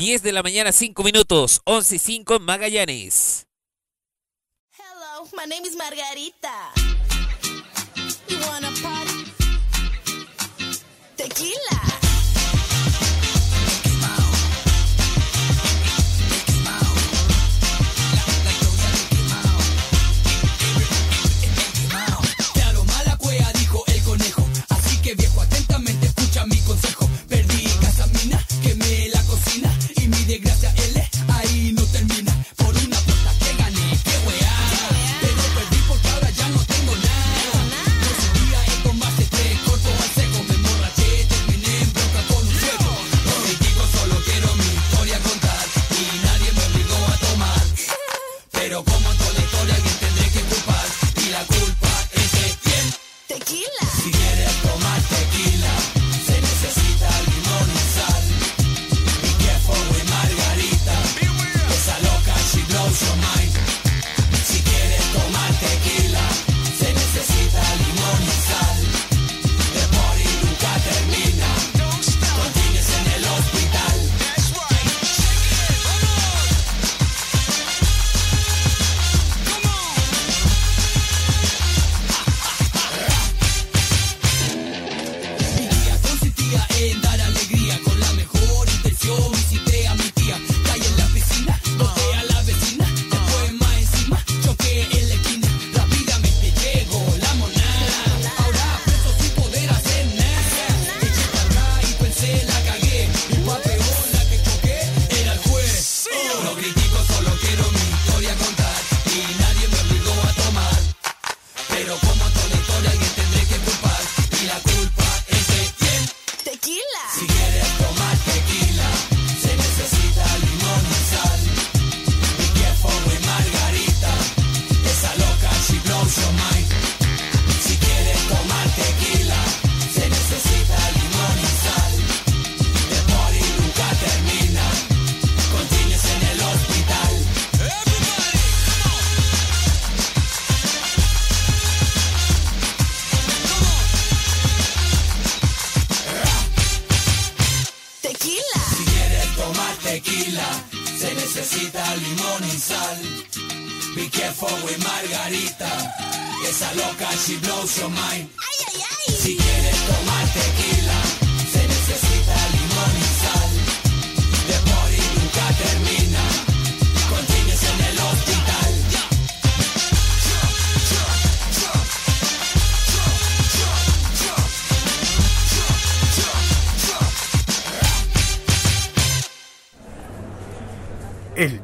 10 de la mañana, 5 minutos, 11 y 5 en Magallanes. Hello, my name is Margarita. You wanna party? Tequila.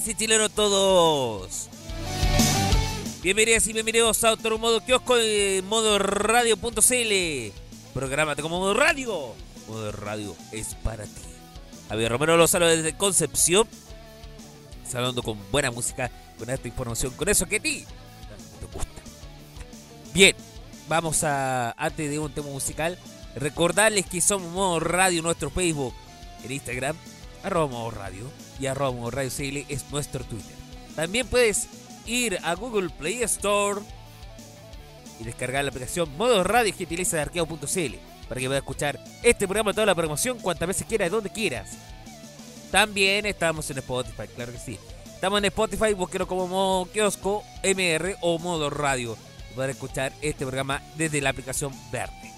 Chilenas y chilenos todos. Bienvenidas y bienvenidos a otro modo kiosco de modo radio.cl. Prográmate como modo radio. Modo radio es para ti. Javier Romero los saluda desde Concepción. Saludando con buena música, con esta información, con eso que a ti te gusta. Bien, vamos a, antes de un tema musical, recordarles que somos Modo Radio nuestro Facebook, en Instagram, arroba Modo Radio y arroba Modo Radio CL es nuestro Twitter. También puedes ir a Google Play Store y descargar la aplicación Modo Radio que utiliza de arqueo.cl para que puedas escuchar este programa, toda la promoción, cuantas veces quieras, donde quieras. También estamos en Spotify, claro que sí. Estamos en Spotify, búsquelo como modo kiosco, MR o modo radio. Para escuchar este programa desde la aplicación verde.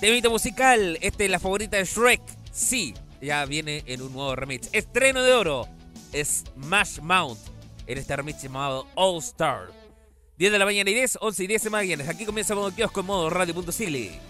Temita musical, esta es la favorita de Shrek. Sí, ya viene en un nuevo remix. Estreno de oro, Smash Mount. En este remix llamado All Star. 10 de la mañana y 10, 11 y 10 de mañana. Aquí comienza modo kiosco en modo radio.cl.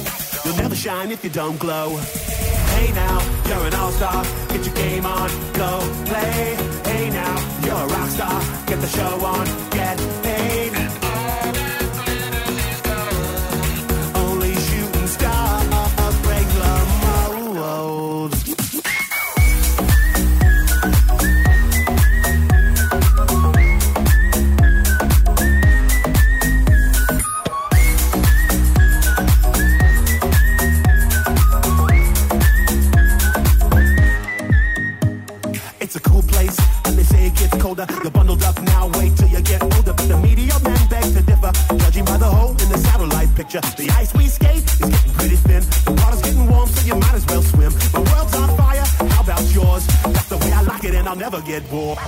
You'll never shine if you don't glow. Hey now, you're an all-star. Get your game on, go play. Hey now, you're a rock star. Get the show on, get colder. You're bundled up now, wait till you get older. But the media men beg to differ, judging by the hole in the satellite picture. The ice we skate is getting pretty thin. The water's getting warm, so you might as well swim. My world's on fire, how about yours? That's the way I like it, and I'll never get bored.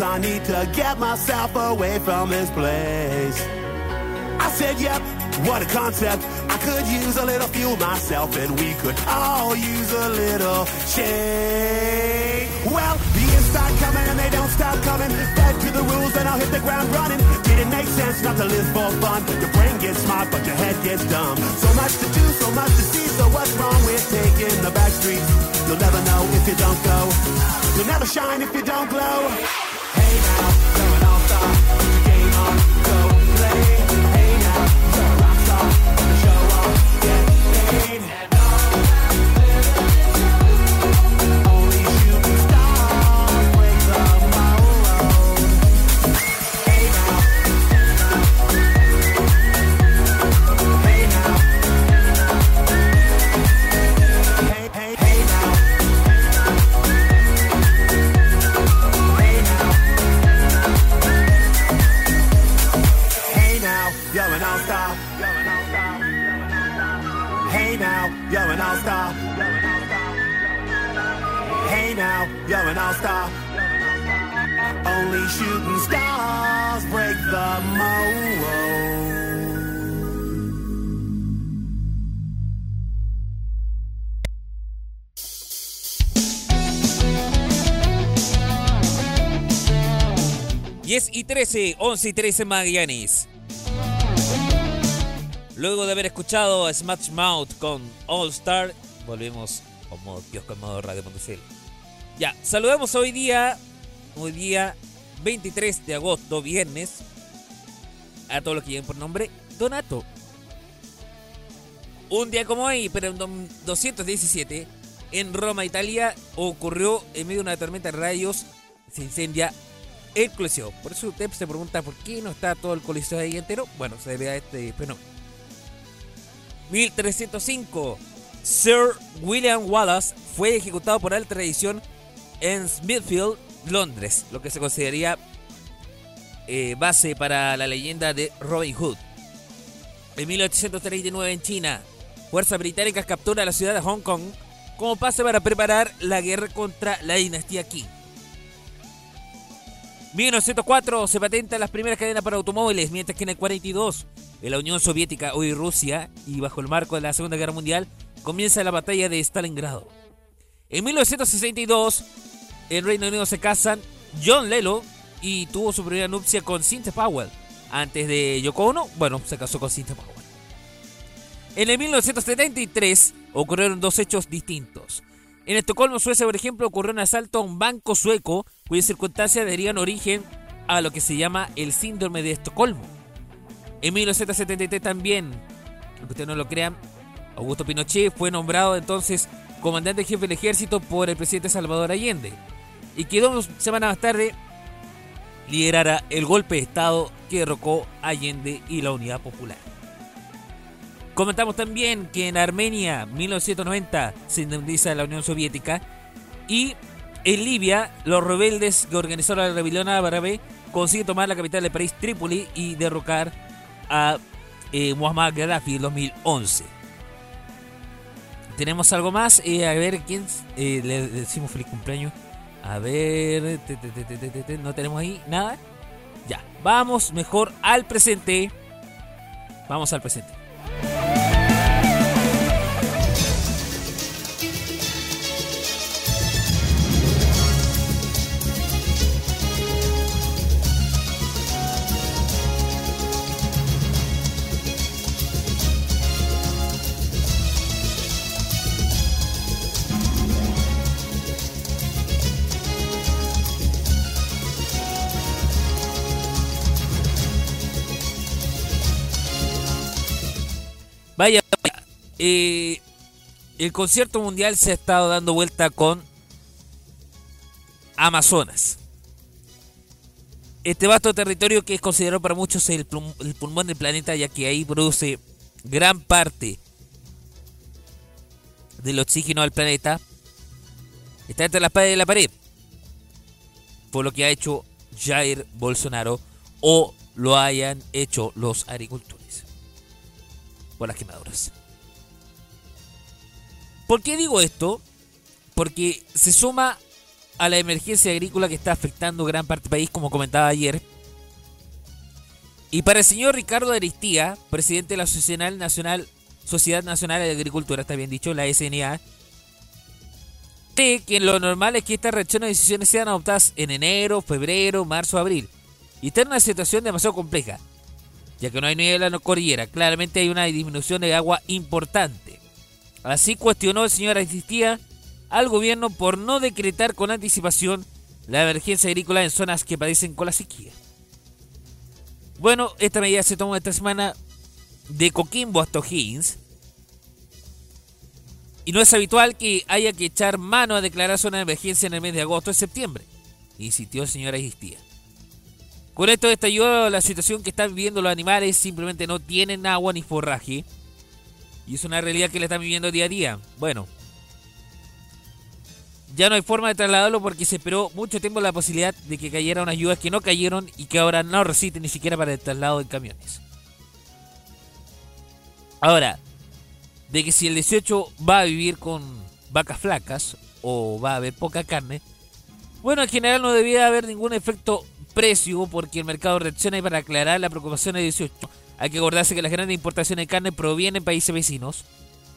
I need to get myself away from this place. I said, yep, what a concept. I could use a little fuel myself, and we could all use a little change. Well, the years start coming and they don't stop coming. Fed to the rules, and I'll hit the ground running. Didn't make sense not to live for fun. Your brain gets smart, but your head gets dumb. So much to do, so much to see. So what's wrong with taking the back streets? You'll never know if you don't go. You'll never shine if you don't glow now. Only shooting stars break the mold. Yes y 13, 11 y 13 Magallanes. Luego de haber escuchado a Smash Mouth con All Star, volvemos con modo kiosco en modo radio.cl. Ya, saludamos hoy día, hoy día 23 de agosto, viernes, a todos los que lleven por nombre Donato. Un día como hoy, pero en dom- 217, en Roma, Italia, ocurrió en medio de una tormenta de rayos, se incendia el Coliseo. Por eso usted se pregunta por qué no está todo el Coliseo ahí entero. Bueno, se debe a este fenómeno. 1305. Sir William Wallace fue ejecutado por alta tradición en Smithfield, Londres, lo que se consideraría eh, base para la leyenda de Robin Hood. En 1839 en China, fuerzas británicas capturan la ciudad de Hong Kong como pase para preparar la guerra contra la dinastía Qing. 1904 se patentan las primeras cadenas para automóviles, mientras que en el 42, en la Unión Soviética, hoy Rusia, y bajo el marco de la Segunda Guerra Mundial, comienza la batalla de Stalingrado. En 1962, en Reino Unido se casan John Lelo y tuvo su primera nupcia con Cynthia Powell. Antes de Yoko Ono, bueno, se casó con Cynthia Powell. En el 1973 ocurrieron dos hechos distintos. En Estocolmo, Suecia, por ejemplo, ocurrió un asalto a un banco sueco cuyas circunstancias darían origen a lo que se llama el síndrome de Estocolmo. En 1973 también aunque ustedes no lo crean, Augusto Pinochet fue nombrado entonces comandante jefe del ejército por el presidente Salvador Allende y que dos semanas más tarde liderara el golpe de Estado que derrocó Allende y la Unidad Popular. Comentamos también que en Armenia, 1990, se independiza la Unión Soviética y en Libia, los rebeldes que organizaron la rebelión árabe consiguen tomar la capital del país, Trípoli, y derrocar a eh, Muammar Gaddafi en 2011. Tenemos algo más. Eh, a ver, ¿quién eh, le decimos feliz cumpleaños? A ver, no tenemos ahí nada. Ya, vamos mejor al presente. Vamos al presente. Eh, el concierto mundial se ha estado dando vuelta con Amazonas. Este vasto territorio que es considerado para muchos el, pulmón del planeta, ya que ahí produce gran parte del oxígeno del planeta, está entre la espada y la pared. Por lo que ha hecho Jair Bolsonaro o lo hayan hecho los agricultores por las quemaduras. ¿Por qué digo esto? Porque se suma a la emergencia agrícola que está afectando gran parte del país, como comentaba ayer. Y para el señor Ricardo Aristía, presidente de la Sociedad Nacional, Sociedad Nacional de Agricultura, está bien dicho, la SNA, cree que lo normal es que estas reacciones y decisiones sean adoptadas en enero, febrero, marzo, abril. Y está en una situación demasiado compleja ya que no hay nieve en la cordillera. Claramente hay una disminución de agua importante. Así cuestionó el señor Aristía al gobierno por no decretar con anticipación la emergencia agrícola en zonas que padecen con la sequía. Bueno, esta medida se tomó esta semana de Coquimbo hasta O'Higgins. Y no es habitual que haya que echar mano a declarar zona de emergencia en el mes de agosto o septiembre, insistió el señor Aristía. Con esto estalló la situación que están viviendo los animales, simplemente no tienen agua ni forraje. Y es una realidad que la están viviendo día a día. Bueno, ya no hay forma de trasladarlo porque se esperó mucho tiempo la posibilidad de que cayeran unas lluvias que no cayeron y que ahora no resisten ni siquiera para el traslado en camiones. Ahora, de que si el 18 va a vivir con vacas flacas o va a haber poca carne, bueno, en general no debía haber ningún efecto precio porque el mercado reacciona y para aclarar la preocupación del 18 hay que acordarse que las grandes importaciones de carne provienen de países vecinos,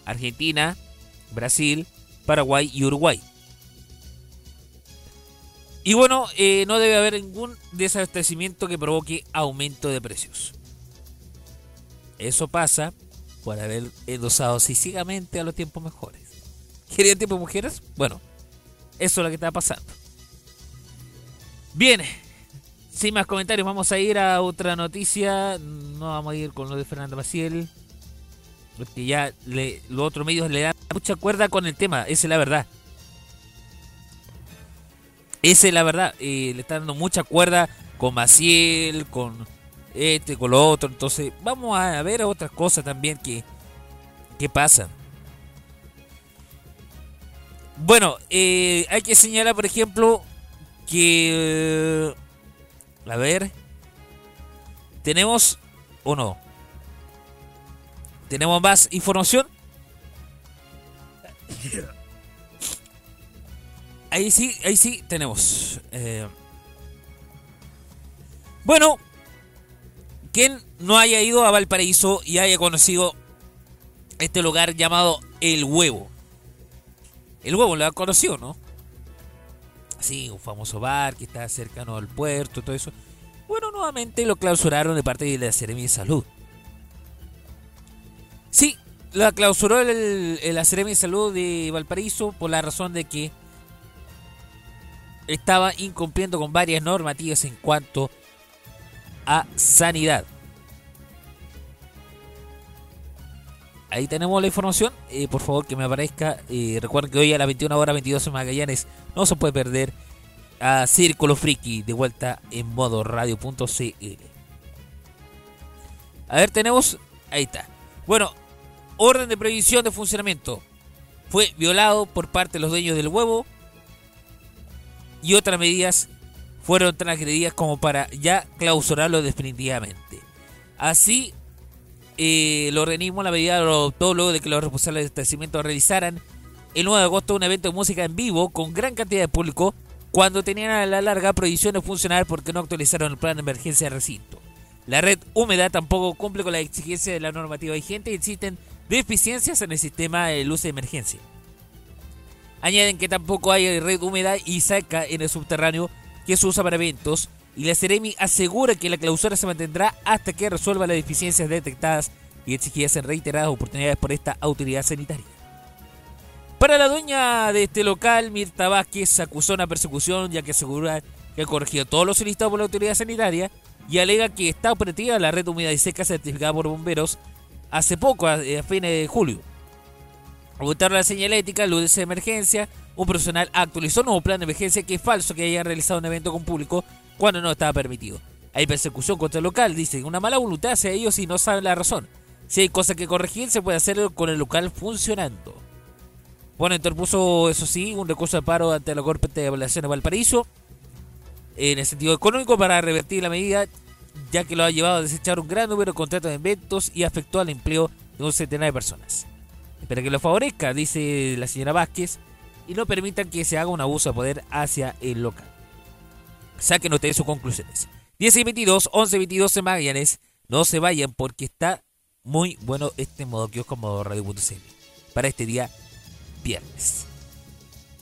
Argentina, Brasil, Paraguay y Uruguay. Y bueno, eh, no debe haber ningún desabastecimiento que provoque aumento de precios. Eso pasa por haber endosado físicamente a los tiempos mejores. ¿Querían tiempos mujeres? Bueno, eso es lo que está pasando. Bien, sin más comentarios, vamos a ir a otra noticia. No vamos a ir con lo de Fernando Maciel. Porque ya le, los otros medios le dan mucha cuerda con el tema, esa es la verdad. Esa es la verdad. le están dando mucha cuerda con Maciel, con este, con lo otro. Entonces, vamos a ver otras cosas también que, que pasan. Bueno, eh, hay que señalar, por ejemplo, que... A ver. ¿Tenemos o no? ¿Tenemos más información? Ahí sí, ahí sí tenemos. Eh, bueno, quien no haya ido a Valparaíso y haya conocido este lugar llamado El Huevo. El Huevo lo ha conocido, ¿no? Sí, un famoso bar que está cercano al puerto, todo eso. Bueno, nuevamente lo clausuraron de parte de la Seremi de Salud. Sí, la clausuró el, la Seremi de Salud de Valparaíso por la razón de que estaba incumpliendo con varias normativas en cuanto a sanidad. Ahí tenemos la información. Eh, por favor, que me aparezca. Eh, recuerden que hoy a las 21 horas 22 en Magallanes no se puede perder a Círculo Friki de vuelta en modo radio.cl. A ver, tenemos. Ahí está. Bueno, orden de previsión de funcionamiento. Fue violado por parte de los dueños del huevo. Y otras medidas fueron transgredidas como para ya clausurarlo definitivamente. Así, eh, el organismo la medida lo adoptó luego de que los responsables del establecimiento realizaran el 9 de agosto un evento de música en vivo con gran cantidad de público cuando tenían a la larga prohibición de funcionar porque no actualizaron el plan de emergencia del recinto. La red húmeda tampoco cumple con la exigencia de la normativa vigente y existen deficiencias en el sistema de luz de emergencia. Añaden que tampoco hay red húmeda y seca en el subterráneo que se usa para eventos y la Ceremi asegura que la clausura se mantendrá hasta que resuelva las deficiencias detectadas y exigidas en reiteradas oportunidades por esta autoridad sanitaria. Para la dueña de este local, Mirta Vázquez acusó una persecución ya que asegura que ha corregido todos los solicitados por la autoridad sanitaria y alega que está operativa la red húmeda y seca certificada por bomberos hace poco, a, fines de julio. Aumentaron la señalética, luz de emergencia, un profesional actualizó un nuevo plan de emergencia que es falso que haya realizado un evento con público cuando no estaba permitido. Hay persecución contra el local, dicen, una mala voluntad hacia ellos y no saben la razón. Si hay cosas que corregir, se puede hacer con el local funcionando. Bueno, interpuso, eso sí, un recurso de paro ante la Corte de Evaluación de Valparaíso en el sentido económico para revertir la medida, ya que lo ha llevado a desechar un gran número de contratos de eventos y afectó al empleo de un centenar de personas. Espera que lo favorezca, dice la señora Vázquez, y no permitan que se haga un abuso de poder hacia el local. Saquen ustedes sus conclusiones. 10 y 22, 11 y 22 en Magallanes. No se vayan porque está muy bueno este modo que como radio.cl para este día viernes.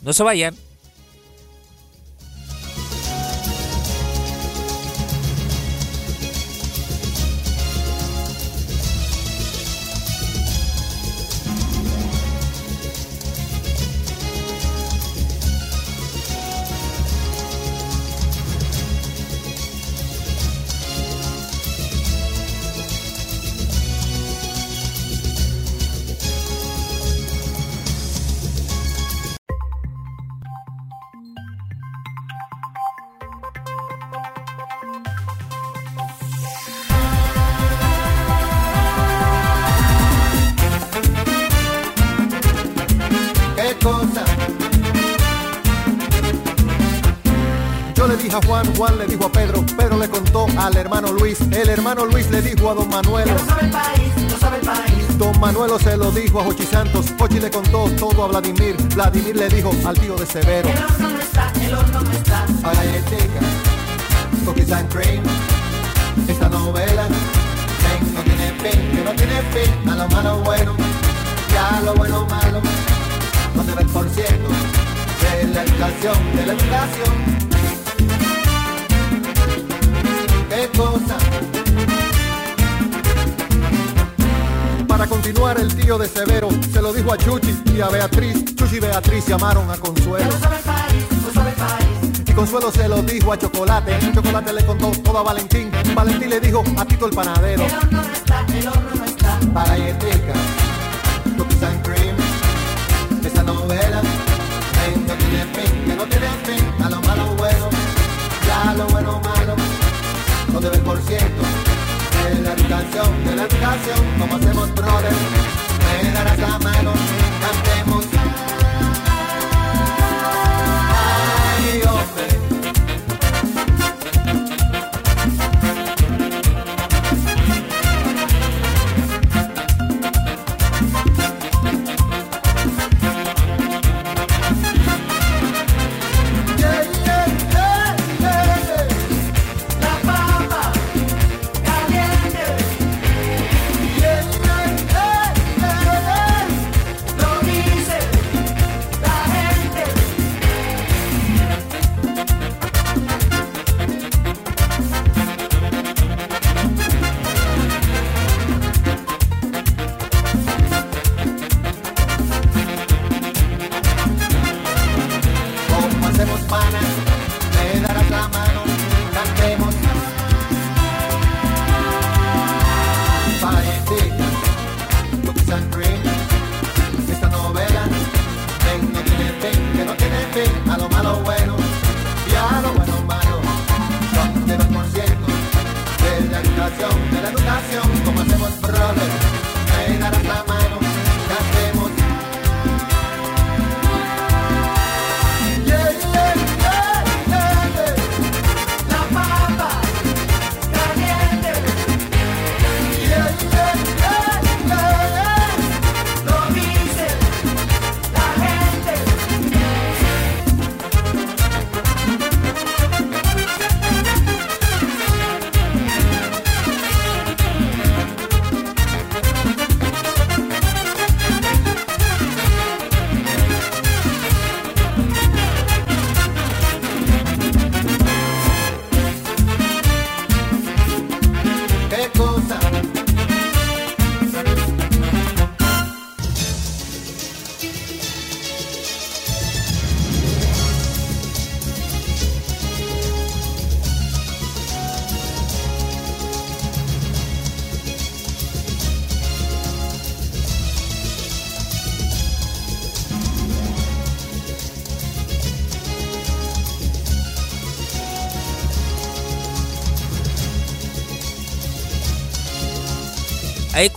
No se vayan. Todo a Vladimir, Vladimir le dijo al tío de Severo. El horno no está, el horno no está. Galletica, cookies and cream, esta novela ven, no tiene fin, que no tiene fin, a lo malo bueno, ya lo bueno malo, no se ve el por ciento de la educación, de la educación. Continuar el tío de Severo se lo dijo a Chuchi y a Beatriz, Chuchi y Beatriz llamaron a Consuelo. Y Consuelo se lo dijo a Chocolate. Chocolate le contó todo a Valentín. Valentín le dijo a Tito el panadero. El horno no está, el horno no está. Para galletica, cookies and cream. Esta novela no tiene fin, que no tiene fin. A lo malo bueno, ya lo bueno malo. No debe por ciento de la educación, de la educación. Como hacemos brother, me darás la mano, cantemos.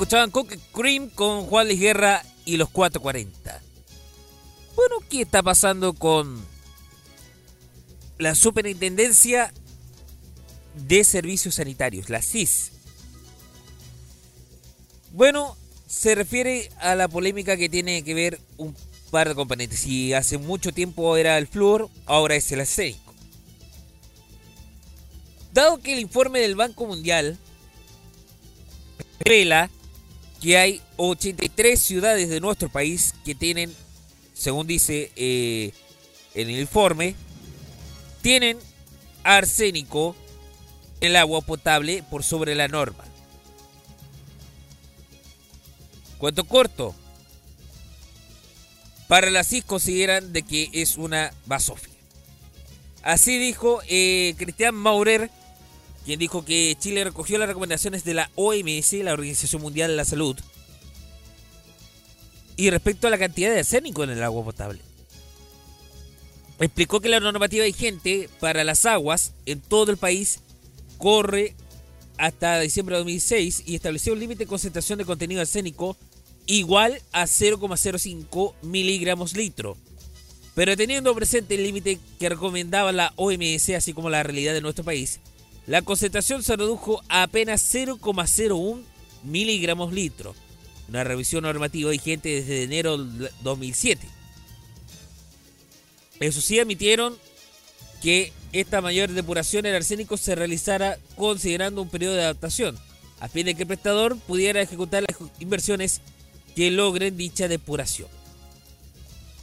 Escuchaban Coque Cream con Juan Luis Guerra y los 440. Bueno, ¿qué está pasando con la Superintendencia de Servicios Sanitarios, la CIS? Bueno, se refiere a la polémica que tiene que ver un par de componentes. Si hace mucho tiempo era el flúor, ahora es el arsénico. Dado que el informe del Banco Mundial revela que hay 83 ciudades de nuestro país que tienen, según dice eh, en el informe, tienen arsénico en el agua potable por sobre la norma. Cuento corto. Para la CIS consideran de que es una basofia. Así dijo eh, Cristian Maurer, quien dijo que Chile recogió las recomendaciones de la OMS, la Organización Mundial de la Salud, y respecto a la cantidad de arsénico en el agua potable. Explicó que la normativa vigente para las aguas en todo el país corre hasta diciembre de 2006 y estableció un límite de concentración de contenido arsénico igual a 0,05 miligramos litro. Pero teniendo presente el límite que recomendaba la OMS, así como la realidad de nuestro país, la concentración se redujo a apenas 0,01 miligramos litro. Una revisión normativa vigente desde enero del 2007. Eso sí, admitieron que esta mayor depuración del arsénico se realizara considerando un periodo de adaptación, a fin de que el prestador pudiera ejecutar las inversiones que logren dicha depuración.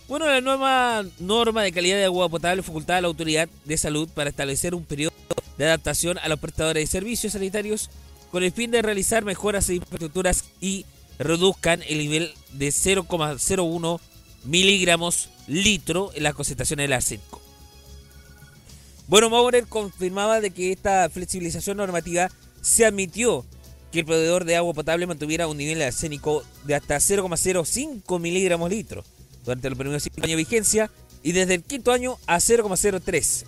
Bueno, la nueva norma de calidad de agua potable facultaba a la autoridad de salud para establecer un periodo de adaptación a los prestadores de servicios sanitarios con el fin de realizar mejoras en infraestructuras y reduzcan el nivel de 0,01 miligramos litro en las concentraciones del arsénico. Bueno, Maurer confirmaba de que esta flexibilización normativa se admitió que el proveedor de agua potable mantuviera un nivel de arsénico de hasta 0,05 miligramos litro durante los primeros 5 años de vigencia y desde el quinto año a 0,03.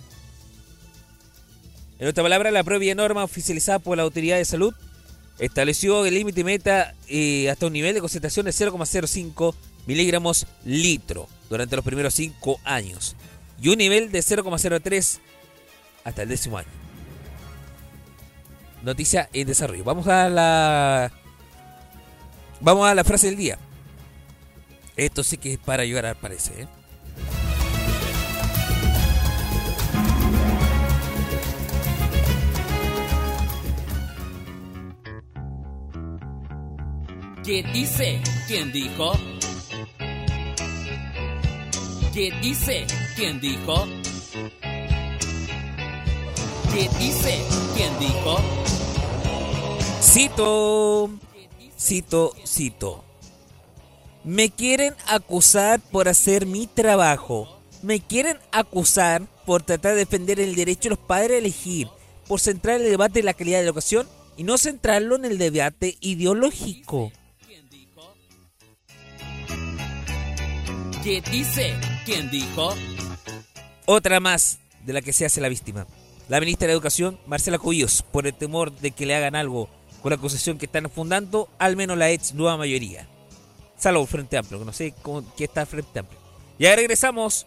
En otra palabra, la propia norma oficializada por la Autoridad de Salud estableció el límite meta eh, hasta un nivel de concentración de 0,05 miligramos litro durante los primeros 5 años y un nivel de 0,03 hasta el décimo año. Noticia en desarrollo. Vamos a la. Vamos a la frase del día. Esto sí que es para llorar, parece. ¿eh? ¿Qué dice? ¿Quién dijo? ¿Qué dice? ¿Quién dijo? ¿Qué dice? ¿Quién dijo? Cito. Cito, cito. Me quieren acusar por hacer mi trabajo. Me quieren acusar por tratar de defender el derecho de los padres a elegir, por centrar el debate en la calidad de la educación y no centrarlo en el debate ideológico. ¿Qué dice? ¿Quién dijo? Otra más de la que se hace la víctima. La ministra de Educación, Marcela Cubillos, por el temor de que le hagan algo con la acusación que están fundando, al menos la ex nueva mayoría. Salvo Frente Amplio, que no sé cómo, qué está Frente Amplio. Ya regresamos.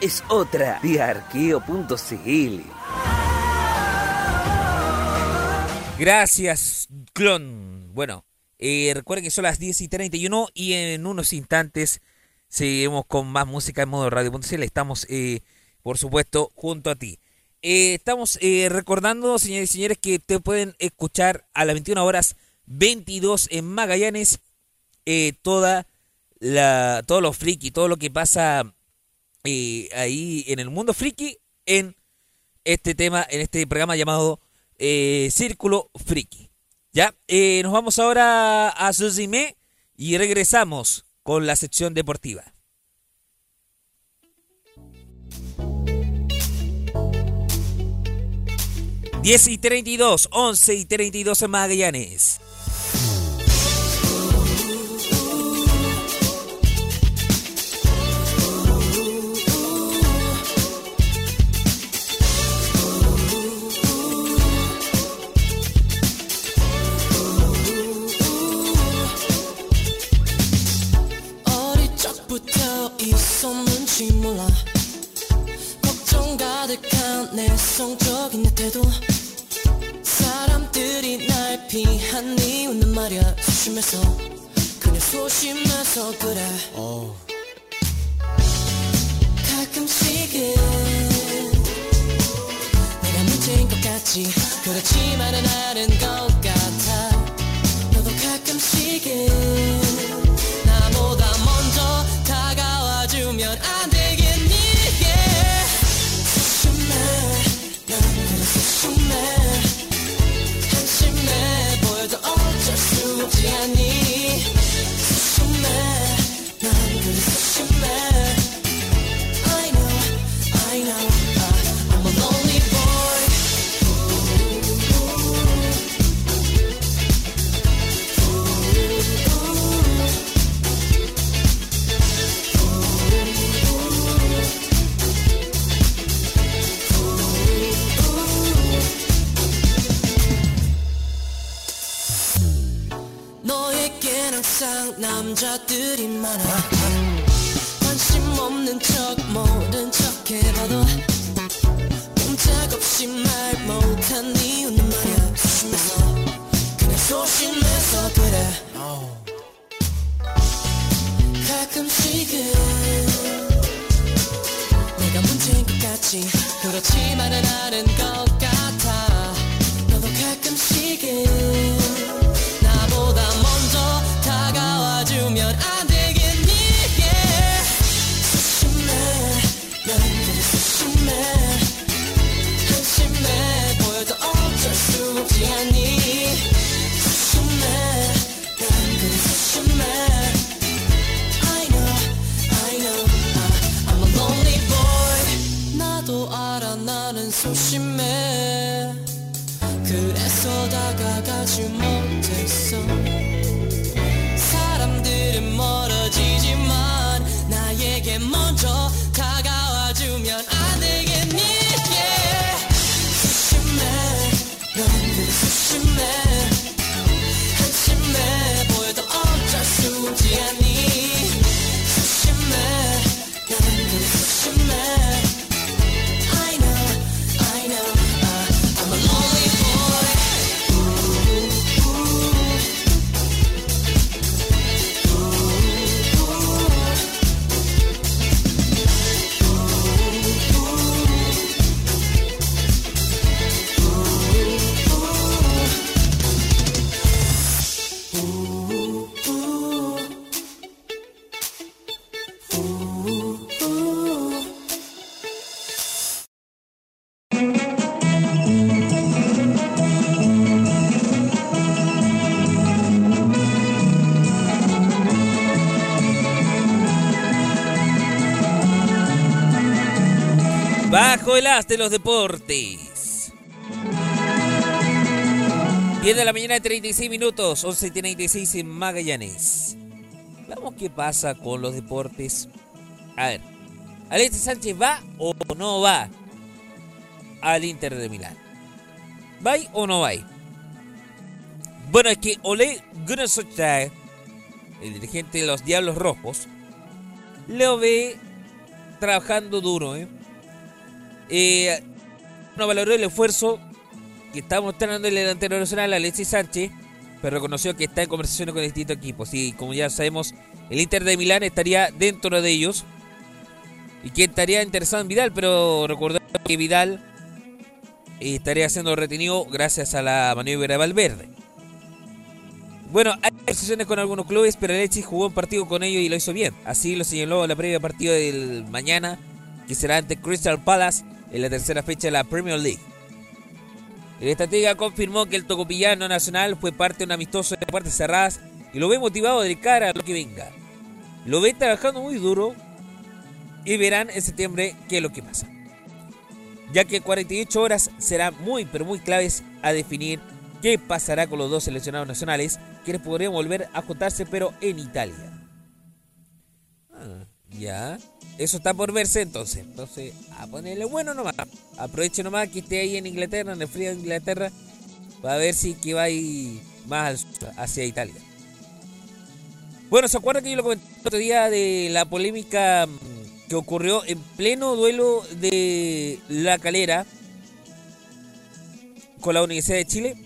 Es otra de arqueo.cl. Gracias, clon. Bueno, eh, recuerden que son las 10 y 31 y en unos instantes seguimos con más música en modo radio.cl. Estamos, eh, por supuesto, junto a ti. Eh, estamos eh, recordando, señores y señores, que te pueden escuchar a las 21 horas 22 en Magallanes toda la, todo lo friki, todo lo que pasa eh, ahí en el mundo friki en este tema, en este programa llamado eh, Círculo Friki. Ya, eh, nos vamos ahora a Suzime y regresamos con la sección deportiva. 10 y 32, 11 y 32 en Magallanes. 성적인 내 태도 사람들이 날 피한 이유는 말야. 소심해서 그냥 소심해서 그래. 가끔씩은 내가 문제인 것 같지. 그렇지만은 아는 것 같아. 너도 가끔씩은 항상 남자들이 많아. 관심 없는 척 모른 척 해봐도 꼼짝 없이 말 못한 이유는 말야. 소심해서 그냥 소심해서 그래. 가끔씩은 내가 문제인 것 같지. 그렇지만은 아는 것 de los deportes. 10 de la mañana, 36 minutos, 11 y 36 en Magallanes. Vamos, ¿qué pasa con los deportes? A ver, ¿Alexis Sánchez va o no va al Inter de Milán? ¿Va o no va? Bueno, es que Ole Gunnar el dirigente de los Diablos Rojos, lo ve trabajando duro, ¿eh? Eh, no valoró el esfuerzo que está mostrando el delantero nacional Alexis Sánchez, pero reconoció que está en conversaciones con distintos equipos. Y como ya sabemos, el Inter de Milán estaría dentro de ellos y que estaría interesado en Vidal, pero recordemos que Vidal eh, estaría siendo retenido gracias a la maniobra de Valverde. Bueno, hay negociaciones con algunos clubes, pero Alexis jugó un partido con ellos y lo hizo bien. Así lo señaló la previa partido del mañana, que será ante Crystal Palace en la tercera fecha de la Premier League. El estratega confirmó que el tocopillano nacional fue parte de un amistoso de puertas cerradas y lo ve motivado de cara a lo que venga. Lo ve trabajando muy duro y verán en septiembre qué es lo que pasa. Ya que 48 horas serán muy pero muy claves a definir qué pasará con los dos seleccionados nacionales, quienes podrían volver a juntarse pero en Italia. Ah, ya. Eso está por verse entonces. Entonces, a ponerle bueno nomás. Aproveche nomás que esté ahí en Inglaterra, en el frío de Inglaterra, para ver si que va ahí más al sur, hacia Italia. Bueno, ¿se acuerdan que yo lo comenté el otro día de la polémica mm, que ocurrió en pleno duelo de la calera con la Universidad de Chile?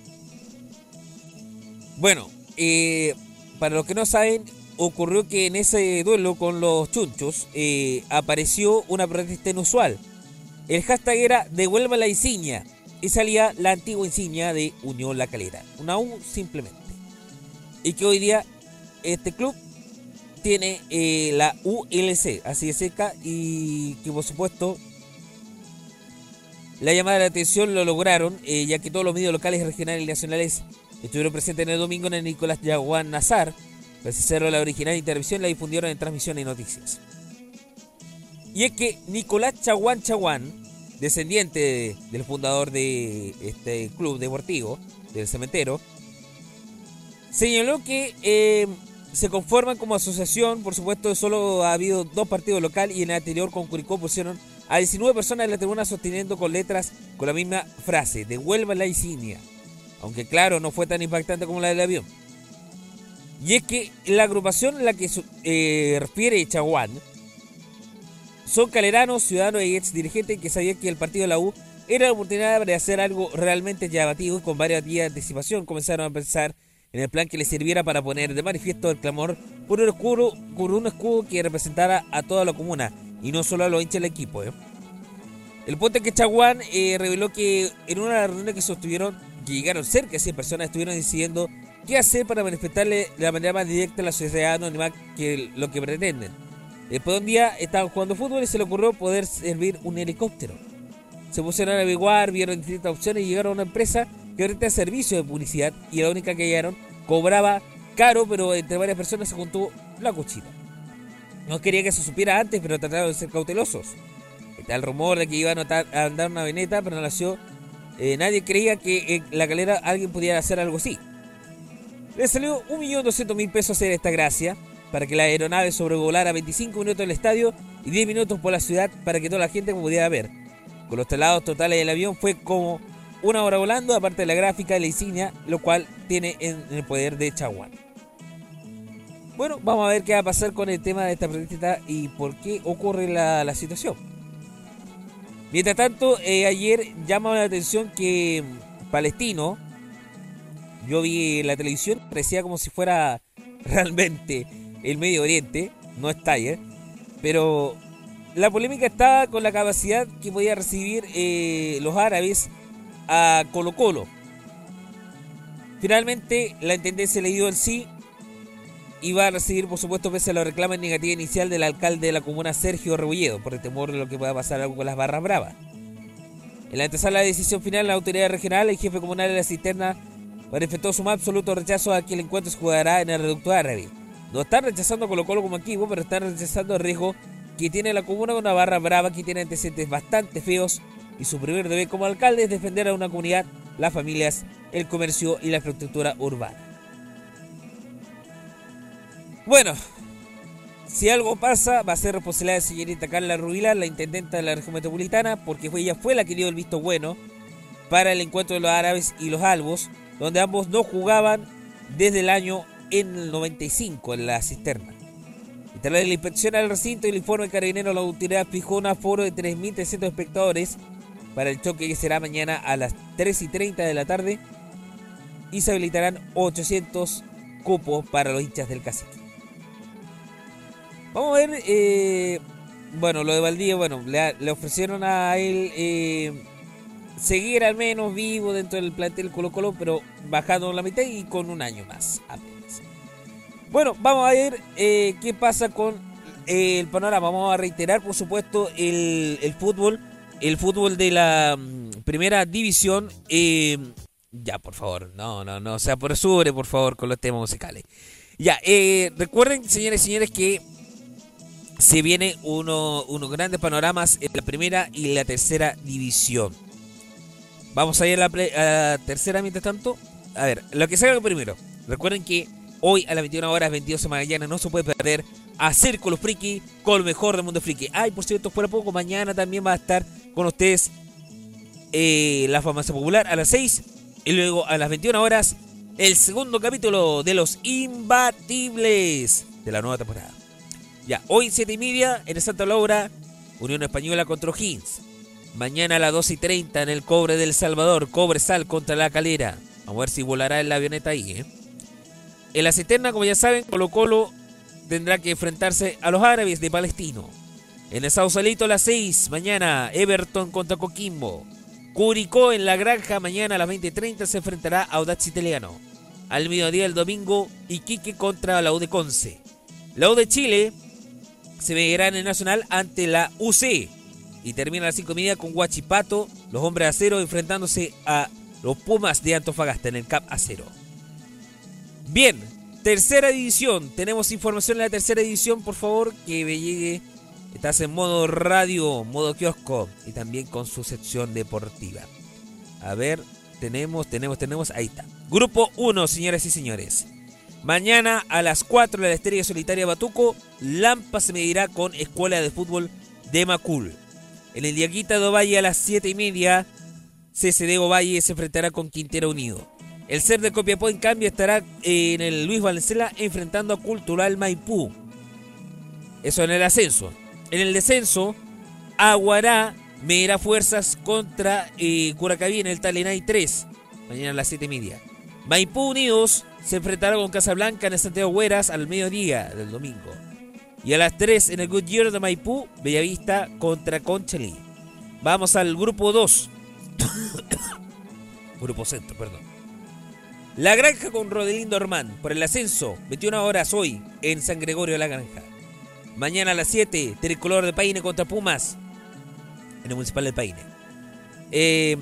Bueno, eh, para los que no saben, ocurrió que en ese duelo con los chunchos eh, apareció una protesta inusual. El hashtag era devuelva la insignia y salía la antigua insignia de Unión La Calera, una U simplemente. Y que hoy día este club tiene eh, la ULC, así de cerca, y que por supuesto la llamada de atención lo lograron, eh, ya que todos los medios locales, regionales y nacionales estuvieron presentes en el domingo en el Nicolás Yaguán Nazar, Pese la original intervención, la difundieron en transmisiones y noticias. Y es que Nicolás Chaguán Chaguán, descendiente del fundador de este club deportivo, del cementero, señaló que eh, se conforman como asociación, por supuesto, solo ha habido dos partidos locales y en el anterior con Curicó pusieron a 19 personas en la tribuna sosteniendo con letras con la misma frase, devuelva la insignia. Aunque claro, no fue tan impactante como la del avión. Y es que la agrupación en la que eh, refiere Chaguán son caleranos, ciudadanos y ex dirigentes que sabían que el partido de la U era la oportunidad de hacer algo realmente llamativo y con varias días de anticipación comenzaron a pensar en el plan que les sirviera para poner de manifiesto el clamor por un escudo, por un escudo que representara a toda la comuna y no solo a los hinchas del equipo. ¿eh? El punto que Chaguán eh, reveló que en una reunión que sostuvieron, que llegaron cerca de 100 personas, estuvieron decidiendo qué hacer para manifestarle de la manera más directa a la sociedad anónima que lo que pretenden. Después de un día estaban jugando fútbol y se le ocurrió poder servir un helicóptero. Se pusieron a averiguar, vieron distintas opciones y llegaron a una empresa que ofrecía servicio de publicidad y la única que hallaron cobraba caro, pero entre varias personas se juntó la cuchilla. No quería que se supiera antes, pero trataron de ser cautelosos. Está el rumor de que iban a andar una veneta, pero nació. Eh, nadie creía que en la calera alguien pudiera hacer algo así. Le salió 1.200.000 pesos hacer esta gracia para que la aeronave sobrevolara 25 minutos el estadio y 10 minutos por la ciudad para que toda la gente pudiera ver. Con los traslados totales del avión fue como una hora volando, aparte de la gráfica de la insignia, lo cual tiene en el poder de Chaguán. Bueno, vamos a ver qué va a pasar con el tema de esta protesta y por qué ocurre la, la situación. Mientras tanto, eh, ayer llama la atención que Palestino, yo vi la televisión, parecía como si fuera realmente el Medio Oriente, no es pero la polémica estaba con la capacidad que podía recibir eh, los árabes a Colo Colo. Finalmente, la intendencia le dio el sí y va a recibir, por supuesto, pese a la reclama negativa inicial del alcalde de la comuna, Sergio Rebolledo, por el temor de lo que pueda pasar algo con las barras bravas. En la antesala de decisión final, la autoridad regional, el jefe comunal de la cisterna, manifestó su más absoluto rechazo a que el encuentro se jugará en el reducto árabe. No están rechazando a Colo Colo como equipo, pero están rechazando el riesgo que tiene la comuna con una barra brava que tiene antecedentes bastante feos y su primer deber como alcalde es defender a una comunidad, las familias, el comercio y la infraestructura urbana. Bueno, si algo pasa, va a ser responsabilidad de señorita Carla Rubilar, la intendenta de la región metropolitana, porque ella fue la que dio el visto bueno para el encuentro de los árabes y los albos, donde ambos no jugaban desde el año en el 95 en la cisterna. Tras la inspección al recinto y el informe carabinero, la autoridad fijó un aforo de 3.300 espectadores para el choque que será mañana a las 3 y 30 de la tarde y se habilitarán 800 cupos para los hinchas del cacique. Vamos a ver, eh, bueno, lo de Valdivia, bueno, le, le ofrecieron a él eh, seguir al menos vivo dentro del plantel Colo Colo, pero bajando la mitad y con un año más apenas. Bueno, vamos a ver eh, qué pasa con eh, el panorama. Vamos a reiterar, por supuesto, el, el fútbol, el fútbol de la mm, primera división. eh, ya, por favor, no, no, no, se apresure, por favor, con los temas musicales. Ya, recuerden, señores y señores, que se viene uno, unos grandes panoramas en la primera y la tercera división. Vamos a ir a la, tercera mientras tanto. A ver, lo que salga primero. Recuerden que hoy a las 21 horas 22 de Magallanes no se puede perder a Círculo Friki con lo mejor del mundo friki. Ay, por cierto, fuera poco, mañana también va a estar con ustedes eh, la farmacia popular a las 6 y luego a las 21 horas el segundo capítulo de los imbatibles de la nueva temporada. Ya, hoy 7 y media en el Santa Laura, Unión Española contra O'Higgins. Mañana a las 2 y 30 en el Cobre del Salvador, Cobre Sal contra la Calera. Vamos a ver si volará en la avioneta ahí, ¿eh? En la cisterna, como ya saben, Colo Colo tendrá que enfrentarse a los árabes de Palestino. En el Sausalito a las 6, mañana Everton contra Coquimbo. Curicó en la granja, mañana a las 20.30 se enfrentará a Audax Italiano. Al mediodía el domingo, Iquique contra la U de Conce. La U de Chile se verá en el Nacional ante la UC. Y termina a las 5 y media con Huachipato, los hombres de acero enfrentándose a los Pumas de Antofagasta en el Cap Acero. Bien, tercera división. Tenemos información en la tercera división, por favor, que me llegue. Estás en modo radio, modo kiosco y también con su sección deportiva. A ver, tenemos, tenemos, tenemos. Ahí está. Grupo 1, señoras y señores. Mañana a las 4 de la Estrella Solitaria Batuco, Lampa se medirá con Escuela de Fútbol de Macul. En el Diaquita de Ovalle a las 7 y media, CCD Ovalle se enfrentará con Quintero Unido. El ser de Copiapó, en cambio, estará en el Luis Valenzuela enfrentando a Cultural Maipú. Eso en el ascenso. En el descenso, Aguará medirá fuerzas contra eh, Curacaví en el Talenay 3. Mañana a las 7 y media. Maipú Unidos se enfrentará con Casablanca en el Santiago Hueras al mediodía del domingo. Y a las 3 en el Goodyear de Maipú, Bellavista contra Conchalí. Vamos al grupo 2. grupo centro, perdón. La Granja con Rodelindo Ormán por el ascenso, 21 horas hoy en San Gregorio de la Granja. Mañana a las 7, Tricolor de Paine contra Pumas en el Municipal de Paine. Eh,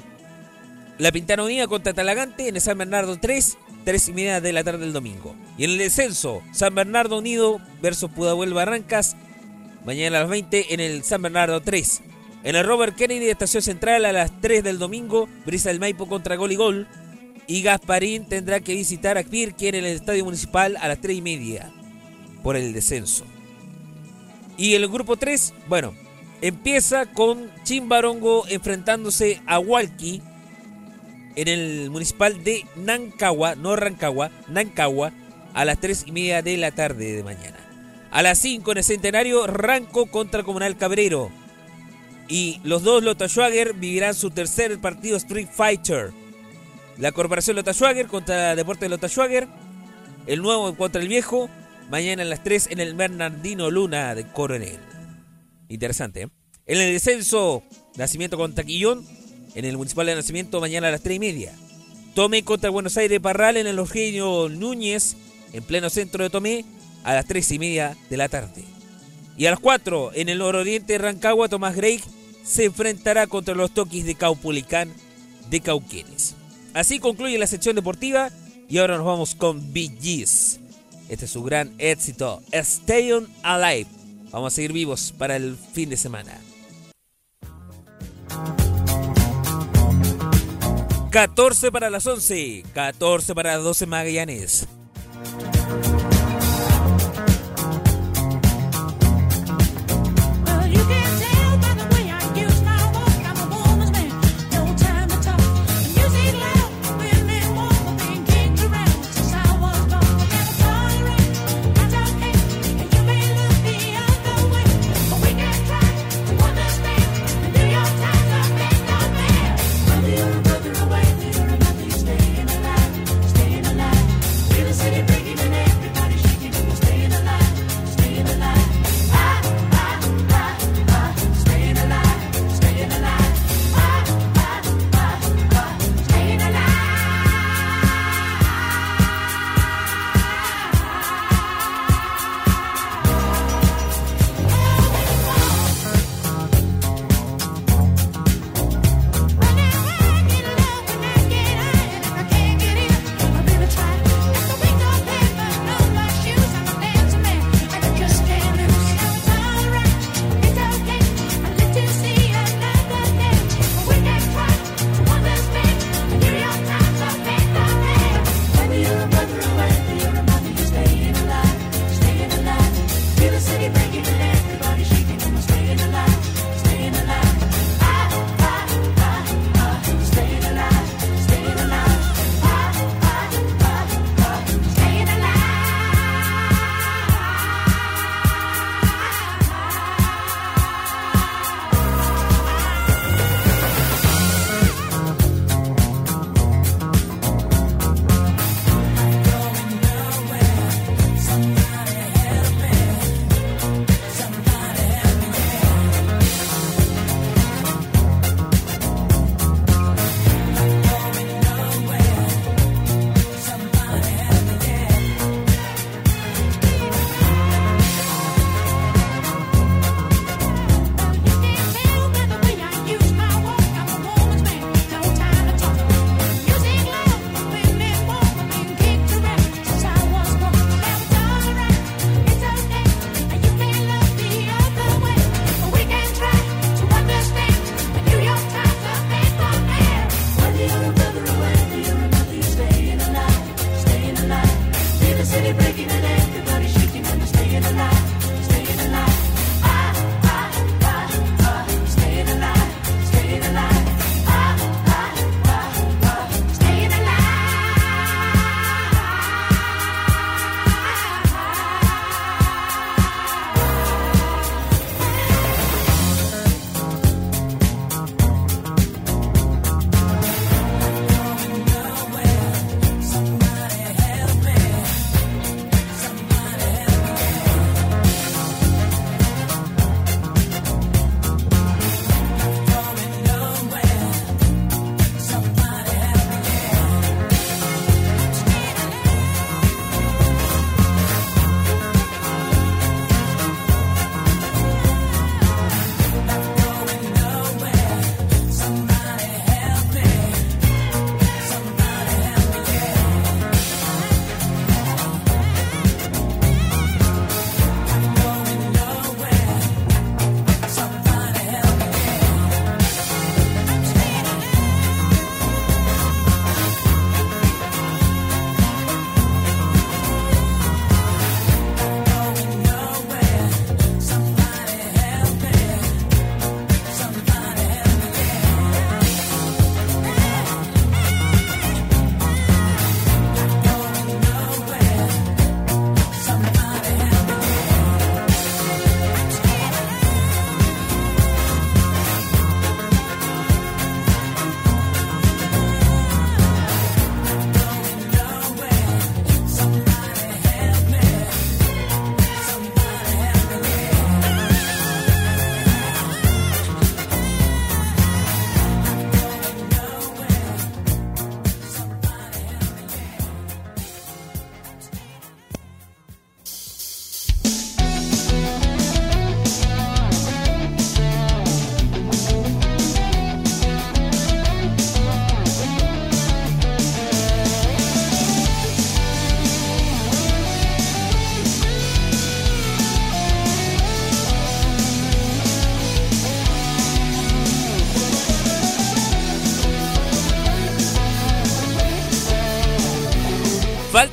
la Pintana Unida contra Talagante en el San Bernardo 3, 3 y media de la tarde del domingo. Y en el descenso, San Bernardo Unido versus Pudahuel Barrancas, mañana a las 20 en el San Bernardo 3. En el Robert Kennedy, Estación Central, a las 3 del domingo, Brisa del Maipo contra Gol y Gol. Y Gasparín tendrá que visitar a Pirque en el Estadio Municipal a las 3 y media por el descenso. Y el grupo 3, bueno, empieza con Chimbarongo enfrentándose a Walkie en el municipal de Nancagua, no Rancagua, Nancagua, a las 3 y media de la tarde de mañana. A las 5 en el centenario, Ranco contra Comunal Cabrero. Y los dos Lota Schwager vivirán su tercer partido Street Fighter. La Corporación Lota Schwager contra Deportes Lota Schwager. El nuevo contra el viejo. Mañana a las 3 en el Bernardino Luna de Coronel. Interesante, ¿eh? En el descenso, Nacimiento contra Quillón. En el Municipal de Nacimiento, mañana a las 3 y media. Tomé contra Buenos Aires Parral en el Eugenio Núñez. En pleno centro de Tomé. A las 3 y media de la tarde. Y a las 4, en el nororiente Rancagua, Tomás Grey se enfrentará contra los Toquis de Caupulicán de Cauquenes. Así concluye la sección deportiva y ahora nos vamos con Gees. Este es su gran éxito, Stay On Alive. Vamos a seguir vivos para el fin de semana. 14 para las 11, 14 para las 12 Magallanes.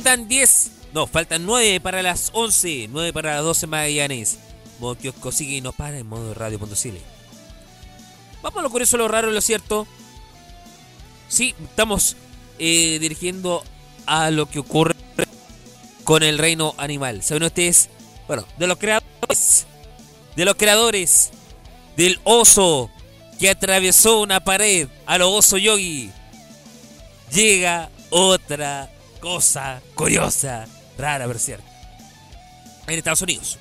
Faltan 10, no, faltan 9 para las 11, 9 para las 12 Magallanes. Modo kiosco sigue y no para en modo radio.cl. Vamos a lo curioso, lo raro, lo cierto. Sí, estamos eh, dirigiendo a lo que ocurre con el reino animal. ¿Saben ustedes? Bueno, de los creadores, de los creadores del oso que atravesó una pared a los oso yogi, llega otra cosa curiosa, rara, por cierto. En Estados Unidos.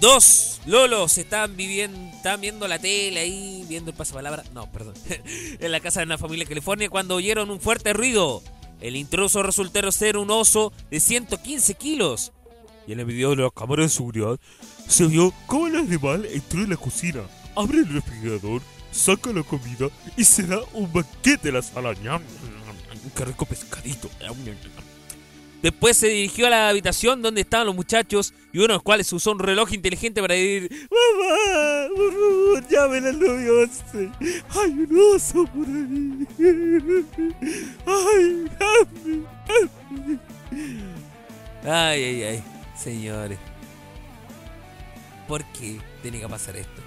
Dos lolos están viviendo, están viendo la tele ahí, viendo el pasapalabra. No, perdón. en la casa de una familia en California cuando oyeron un fuerte ruido. El intruso resultó ser un oso de 115 kilos. Y en el video de la cámara de seguridad se vio cómo el animal entró en la cocina, abre el refrigerador, saca la comida y se da un banquete a la sala. Qué rico pescadito. Después se dirigió a la habitación donde estaban los muchachos y uno de los cuales usó un reloj inteligente para decir ¡Mamá! ¡Por favor! ¡Llamen al 911! ¡Hay un oso por ahí! ¡Ay! ¡Ay, ay, ay! Señores. ¿Por qué tiene que pasar esto?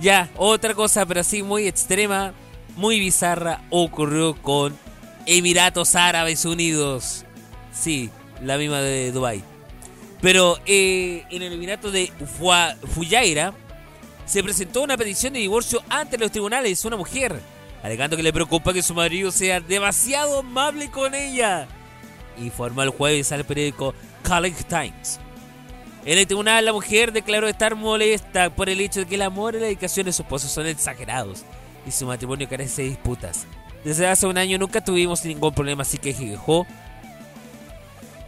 Ya, otra cosa, pero así muy extrema, muy bizarra, ocurrió con Emiratos Árabes Unidos. Sí, la misma de Dubai. Pero eh, en el Emirato de Fua- Fujairah se presentó una petición de divorcio ante los tribunales una mujer, alegando que le preocupa que su marido sea demasiado amable con ella. Informó el jueves al periódico College Times. En el tribunal, la mujer declaró estar molesta por el hecho de que el amor y la dedicación de su esposo son exagerados y su matrimonio carece de disputas. Desde hace un año nunca tuvimos ningún problema, así que quejó.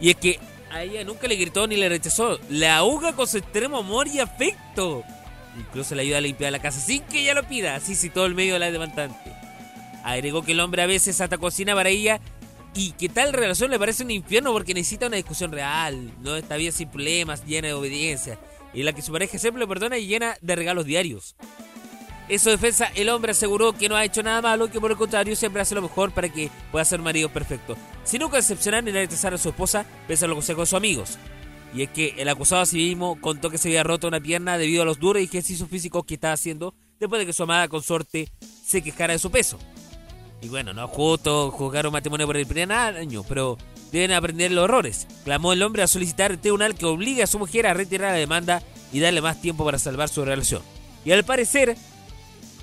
Y es que a ella nunca le gritó ni le rechazó. La ahoga con su extremo amor y afecto. Incluso le ayuda a limpiar la casa sin que ella lo pida. Así citó el medio de la demandante. Agregó que el hombre a veces hasta cocina para ella y que tal relación le parece un infierno porque necesita una discusión real, no está bien sin problemas, llena de obediencia, y la que su pareja siempre lo perdona y llena de regalos diarios. En su defensa, el hombre aseguró que no ha hecho nada malo, que por el contrario siempre hace lo mejor para que pueda ser un marido perfecto, sin nunca decepcionar ni rechazar a su esposa, pese a los consejos de sus amigos. Y es que el acusado así mismo contó que se había roto una pierna debido a los duros ejercicios físicos que estaba haciendo después de que su amada consorte se quejara de su peso. Y bueno, no justo juzgar un matrimonio por el primer año, pero deben aprender los errores. Clamó el hombre a solicitar al tribunal que obligue a su mujer a retirar la demanda y darle más tiempo para salvar su relación. Y al parecer,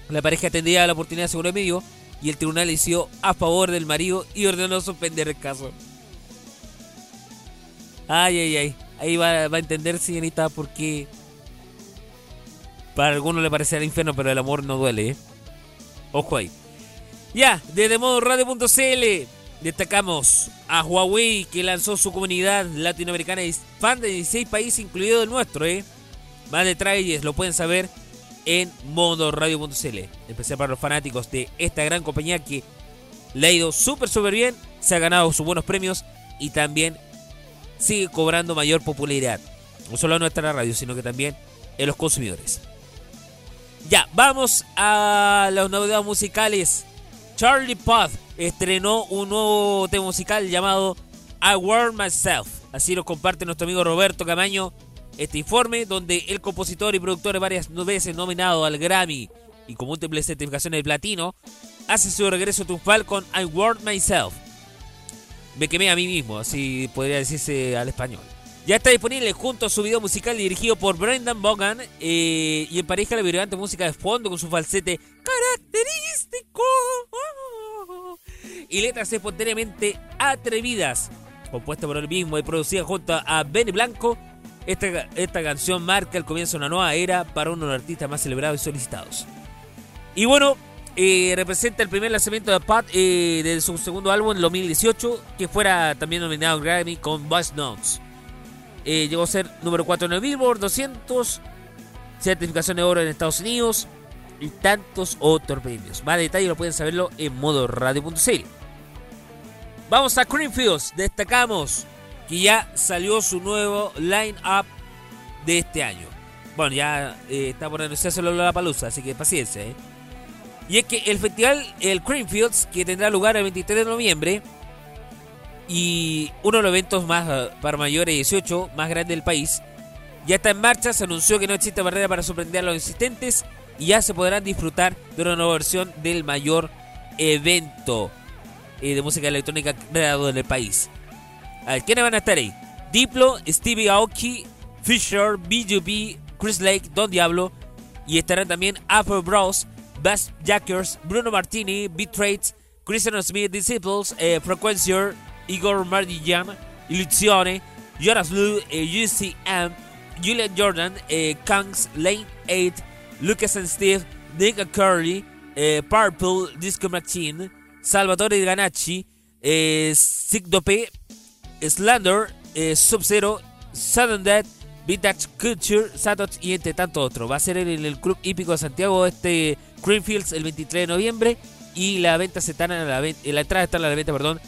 la pareja tendría la oportunidad de seguro medio y el tribunal decidió a favor del marido y ordenó suspender el caso. Ay, ay, ay. Ahí va, va a entender, señorita, por qué para algunos le parecerá infierno, pero el amor no duele, ¿eh? Ojo ahí. Ya, desde modo radio.cl destacamos a Huawei que lanzó su comunidad latinoamericana fan de 16 países, incluido el nuestro, ¿eh? Más detalles lo pueden saber en modo radio.cl. Especial para los fanáticos de esta gran compañía que le ha ido súper, súper bien, se ha ganado sus buenos premios y también sigue cobrando mayor popularidad. No solo en nuestra radio, sino que también en los consumidores. Ya, vamos a las novedades musicales. Charlie Puth estrenó un nuevo tema musical llamado I Warn Myself. Así lo comparte nuestro amigo Roberto Camaño este informe, donde el compositor y productor varias veces nominado al Grammy y con múltiples certificaciones de platino, hace su regreso triunfal con I Warn Myself. Me quemé a mí mismo, así podría decirse al español. Ya está disponible junto a su video musical dirigido por Brendan Bogan eh, y empareja la vibrante música de fondo con su falsete característico y letras espontáneamente atrevidas. Compuesta por él mismo y producida junto a Benny Blanco, esta, esta canción marca el comienzo de una nueva era para uno de los artistas más celebrados y solicitados. Y bueno, eh, representa el primer lanzamiento de Pat eh, de su segundo álbum en 2018, que fuera también nominado Grammy con Buzz Notes. Eh, llegó a ser número 4 en el Billboard 200, certificación de oro en Estados Unidos y tantos otros premios. Más detalles lo pueden saberlo en modo radio.cl. Vamos a Creamfields, destacamos que ya salió su nuevo line-up de este año. Bueno, ya eh, está por anunciarse la palusa, así que paciencia, ¿eh? Y es que el festival, el Creamfields, que tendrá lugar el 23 de noviembre, y uno de los eventos más eh, para mayores de 18 más grande del país. Ya está en marcha, se anunció que no existe barrera para sorprender a los insistentes y ya se podrán disfrutar de una nueva versión del mayor evento eh, de música electrónica creado en el país. Ver, ¿quiénes van a estar ahí? Diplo, Stevie Aoki, Fisher, B.U.B., Chris Lake, Don Diablo y estarán también Afro Bros, Bass Jackers, Bruno Martini, Beat Traits, Christian Smith Disciples, eh, Igor Mardian, Illusione, Jonas Blue, eh, UCM, Julian Jordan, eh, Kangs, Lane 8, Lucas and Steve, Nick Curry, eh, Purple, Disco Machine, Salvatore Ganacci, eh, Sick Dope, Slander, eh, Sub-Zero, Sudden Death, Vintage Culture, Satox y entre tantos otros. Va a ser en el Club Hípico de Santiago este Greenfields el 23 de noviembre y la venta se está a la, ven- eh, la entrada está a la venta, perdón,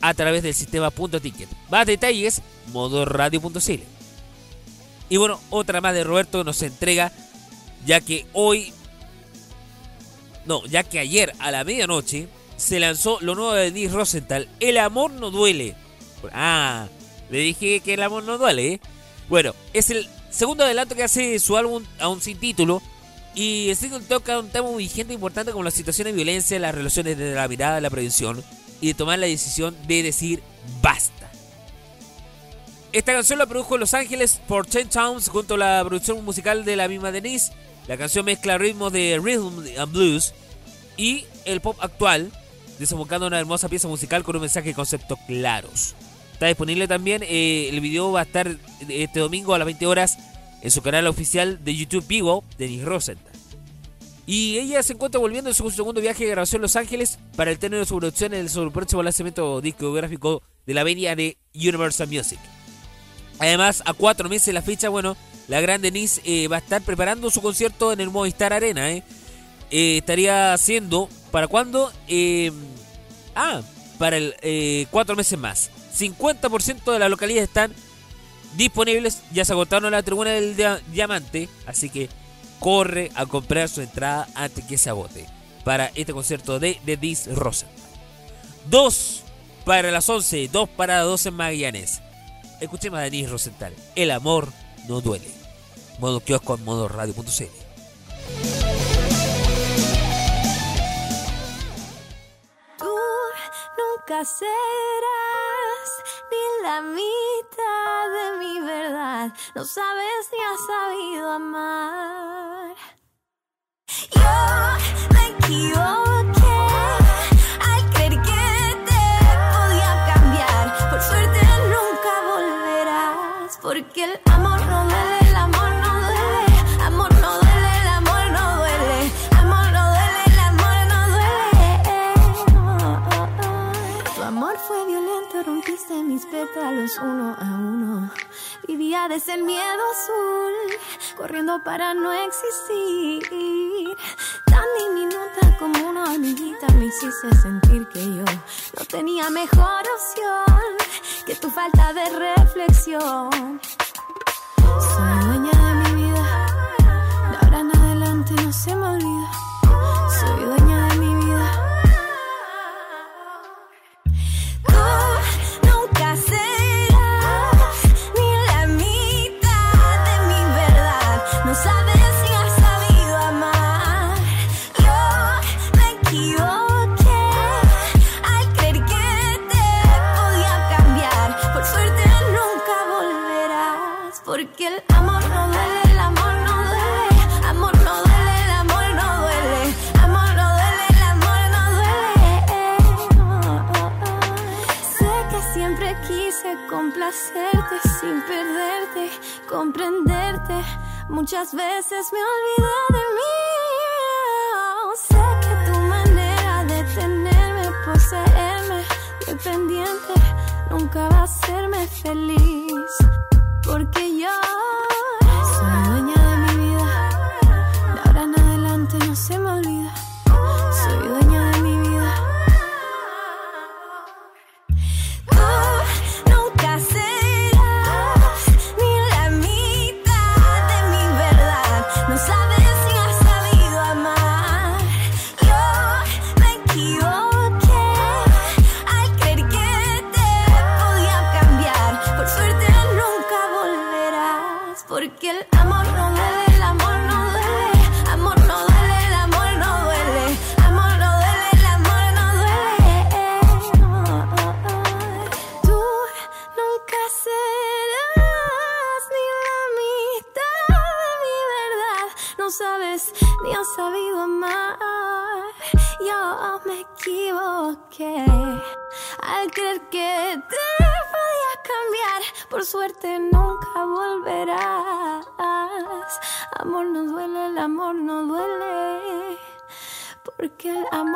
a través del sistema punto ticket. Más detalles, modoradio.cl. Y bueno, otra más de Roberto nos entrega, ya que hoy, no, ya que ayer a la medianoche se lanzó lo nuevo de Denise Rosenthal, El amor no duele. Ah, le dije que el amor no duele, ¿eh? Bueno, es el segundo adelanto que hace su álbum aún sin título. Y el single toca un tema muy vigente e importante como la situación de violencia, las relaciones de la mirada, la prevención y de tomar la decisión de decir basta. Esta canción la produjo Los Ángeles por Ten Towns junto a la producción musical de la misma Denise. La canción mezcla ritmos de rhythm and blues y el pop actual, desembocando una hermosa pieza musical con un mensaje y conceptos claros. Está disponible también, eh, el video va a estar este domingo a las 20 horas en su canal oficial de YouTube Vivo, Denise Rosenthal. Y ella se encuentra volviendo en su segundo viaje de grabación en Los Ángeles para el término de su producción en el próximo lanzamiento discográfico de la venia de Universal Music. Además, a cuatro meses de la fecha, bueno, la gran Denise eh, va a estar preparando su concierto en el Movistar Arena. ¿eh? Estaría haciendo, ¿para cuándo? Ah, para el cuatro meses más. 50% de las localidades están disponibles. Ya se agotaron la tribuna del dia- diamante. Así que corre a comprar su entrada antes que se agote. Para este concierto de The Dis. Dos para las 11. Dos para las 12 en Magallanes. Escuchemos a Denise Rosenthal. El amor no duele. Modo kiosco en modo radio.cl. Nunca serás ni la mitad de mi verdad. No sabes ni has sabido amar. Yo me equivoqué pétalos uno a uno. Vivía de ese miedo azul, corriendo para no existir. Tan diminuta como una hormiguita me hiciste sentir que yo no tenía mejor opción que tu falta de reflexión. Soy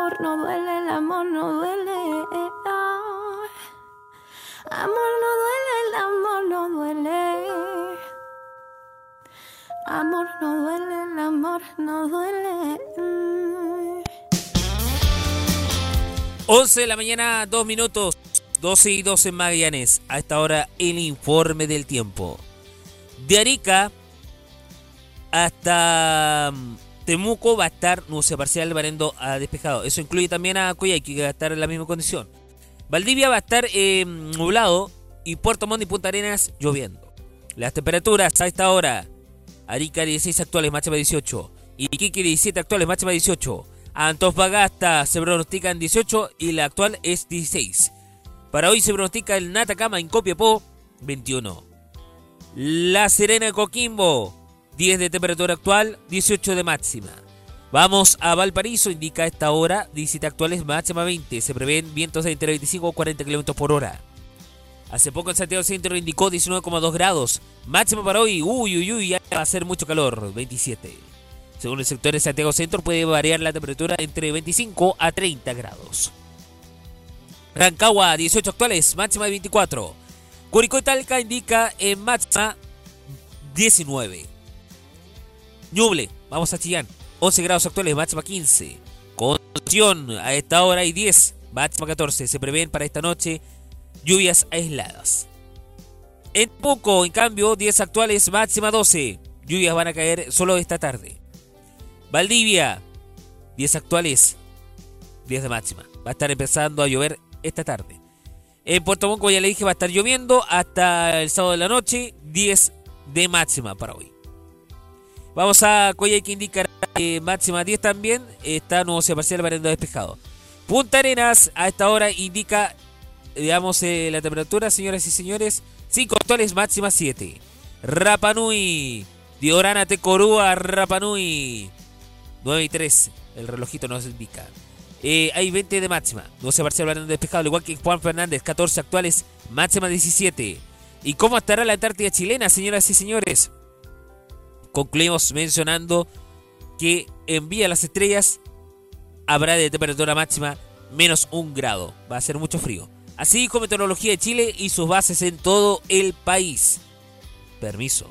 amor no duele, el amor no duele. Amor no duele, el amor no duele. Amor no duele, el amor no duele. Mm. 11 de la mañana, 2 minutos. 12 y 12 en Magallanes. A esta hora, el informe del tiempo. De Arica hasta mm, Temuco va a estar nubosidad parcial, variando a despejado. Eso incluye también a Coyhaique, que va a estar en la misma condición. Valdivia va a estar eh, nublado y Puerto Montt y Punta Arenas lloviendo. Las temperaturas a esta hora. Arica 16 actuales, máxima 18. Iquique 17 actuales, máxima 18. Antofagasta se pronostica en 18 y la actual es 16. Para hoy se pronostica el Natacama en Copiapó 21. La Serena de Coquimbo 10 de temperatura actual, 18 de máxima. Vamos a Valparaíso, indica a esta hora 17 actuales, máxima 20. Se prevén vientos de entre 25 y 40 km por hora. Hace poco en Santiago Centro indicó 19,2 grados. Máximo para hoy, uy, uy, uy, ya va a ser mucho calor, 27. Según el sector de Santiago Centro puede variar la temperatura entre 25 a 30 grados. Rancagua, 18 actuales, máxima de 24. Curicó y Talca indica en máxima 19. Ñuble, vamos a Chillán, 11 grados actuales, máxima 15. Concepción, a esta hora hay 10, máxima 14. Se prevén para esta noche lluvias aisladas. En poco, en cambio, 10 actuales, máxima 12. Lluvias van a caer solo esta tarde. Valdivia, 10 actuales, 10 de máxima. Va a estar empezando a llover esta tarde. En Puerto Montt, ya le dije, va a estar lloviendo hasta el sábado de la noche, 10 de máxima para hoy. Vamos a Coyhaique que indica eh, máxima 10 también. Está nubosidad parcial variando despejado. Punta Arenas a esta hora indica, digamos, eh, la temperatura, señoras y señores. 5 actuales, máxima 7. Rapanui, Diorana Tecorúa, Rapanui. 9 y 3, el relojito nos indica. Eh, hay 20 de máxima, nubosidad parcial variando despejado, al igual que Juan Fernández, 14 actuales, máxima 17. ¿Y cómo estará la Antártida chilena, señoras y señores? Concluimos mencionando que en Vía las Estrellas habrá de temperatura máxima menos un grado. Va a ser mucho frío. Así como Meteorología de Chile y sus bases en todo el país. Permiso.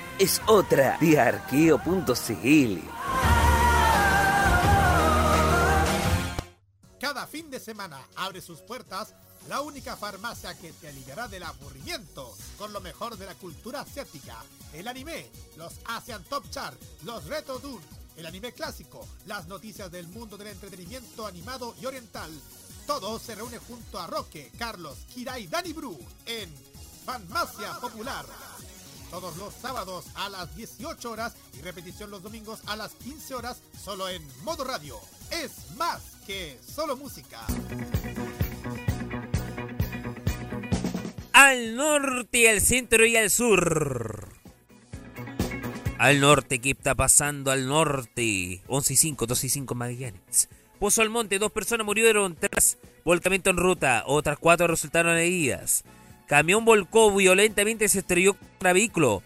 Es otra de arqueo.cl. Cada fin de semana abre sus puertas la única farmacia que te aliviará del aburrimiento con lo mejor de la cultura asiática, el anime, los Asian Top Chart, los Retro el anime clásico, las noticias del mundo del entretenimiento animado y oriental. Todo se reúne junto a Roque, Carlos, Kira y Dani Bru en Farmacia Popular. Todos los sábados a las 18 horas y repetición los domingos a las 15 horas solo en Modo Radio. Es más que solo música. Al norte, al centro y al sur. Al norte, ¿qué está pasando al norte? 11 y 5, 2 y 5 Magallanes. Pozo Almonte, dos personas murieron tras volcamiento en ruta. Otras cuatro resultaron heridas. Camión volcó violentamente y se estrelló contra vehículo.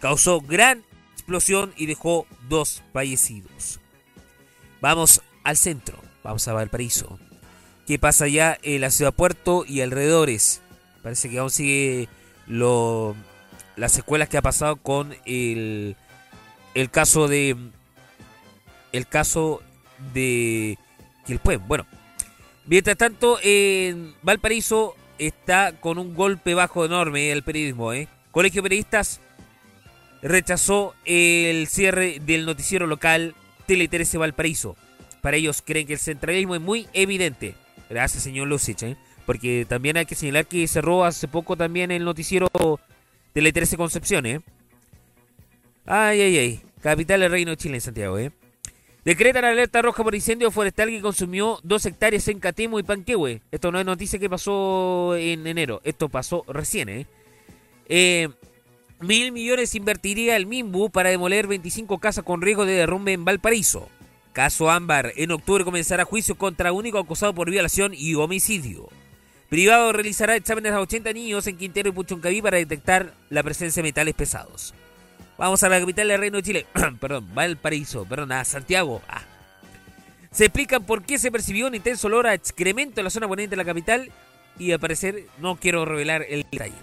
Causó gran explosión y dejó dos fallecidos. Vamos al centro. Vamos a Valparaíso. qué pasa allá en la ciudad puerto y alrededores. Parece que aún sigue las secuelas que ha pasado con el, el caso de el caso de Quilpué. Bueno, mientras tanto en Valparaíso está con un golpe bajo enorme el periodismo. ¿eh? Colegio Periodistas rechazó el cierre del noticiero local Tele 13 Valparaíso. Para ellos creen que el centralismo es muy evidente. Gracias, señor Lucich. ¿eh? Porque también hay que señalar que cerró hace poco también el noticiero Tele 13 Concepción. ¿eh? Ay, ay, ay. Capital del Reino de Chile en Santiago. ¿eh? Decretan alerta roja por incendio forestal que consumió dos hectáreas en Catemo y Panquehue. Esto no es noticia que pasó en enero. Esto pasó recién, ¿eh? Eh, mil millones invertiría el MIMBU para demoler 25 casas con riesgo de derrumbe en Valparaíso. Caso Ámbar. En octubre comenzará juicio contra único acusado por violación y homicidio. Privado realizará exámenes a 80 niños en Quintero y Puchuncaví para detectar la presencia de metales pesados. Vamos a la capital del Reino de Chile. perdón, Valparaíso, perdón, a Santiago. Ah. Se explican por qué se percibió un intenso olor a excremento en la zona poniente de la capital y al parecer no quiero revelar el detalle.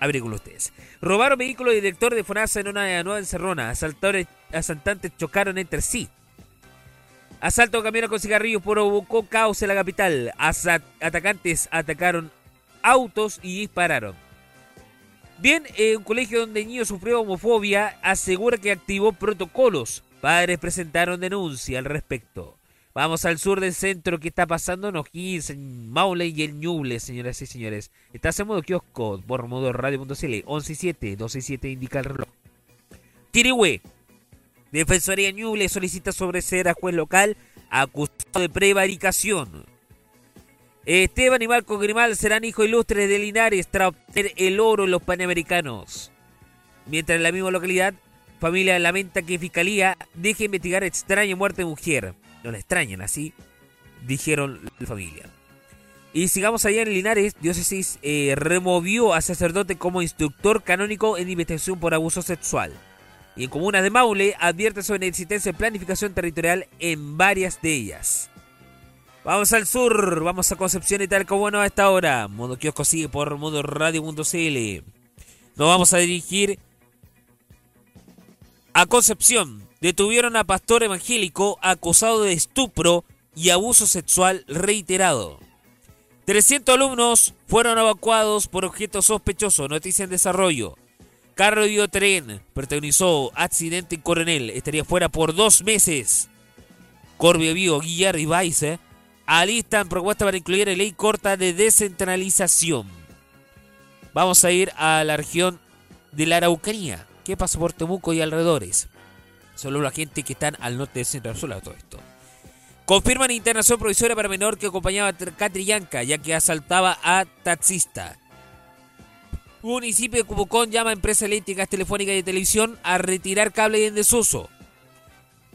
Averigüenlo ustedes. Robaron vehículo y director de FONASA en una nueva encerrona. Asaltantes chocaron entre sí. Asalto a camiones con cigarrillos provocó caos en la capital. Atacantes atacaron autos y dispararon. Bien, eh, un colegio donde niño sufrió homofobia asegura que activó protocolos. Padres presentaron denuncia al respecto. Vamos al sur del centro. ¿Qué está pasando en O'Higgins, en Maule y el Ñuble, señoras y señores? Estás en modo kiosco por modo radio.cl. 11 y 7, 12 y 7 indica el reloj. Tirihue. Defensoría Ñuble solicita sobreseer a juez local acusado de prevaricación. Esteban y Marco Grimal serán hijos ilustres de Linares tras obtener el oro en los Panamericanos. Mientras en la misma localidad, familia lamenta que Fiscalía deje investigar extraña muerte de mujer. No la extrañan, así dijeron la familia. Y sigamos allá en Linares, diócesis eh, removió a sacerdote como instructor canónico en investigación por abuso sexual. Y en comunas de Maule advierte sobre la existencia de planificación territorial en varias de ellas. Vamos al sur, vamos a Concepción y tal como bueno a esta hora. Modo kiosco sigue por modo radio.cl. Nos vamos a dirigir a Concepción. Detuvieron a pastor evangélico acusado de estupro y abuso sexual reiterado. 300 alumnos fueron evacuados por objeto sospechoso. Noticia en desarrollo. Carro de tren protagonizó accidente en Coronel. Estaría fuera por dos meses. Corbio Vivo, Guillar y Vice alistan propuesta para incluir la ley corta de descentralización. Vamos a ir a la región de la Araucanía. ¿Qué pasa por Temuco y alrededores? Solo la gente que están al norte de Centro Venezuela todo esto. Confirman internación provisoria para menor que acompañaba a Catrillanca, ya que asaltaba a taxista. Municipio de Cumucón llama a empresas eléctricas, telefónicas y de televisión a retirar cable en desuso.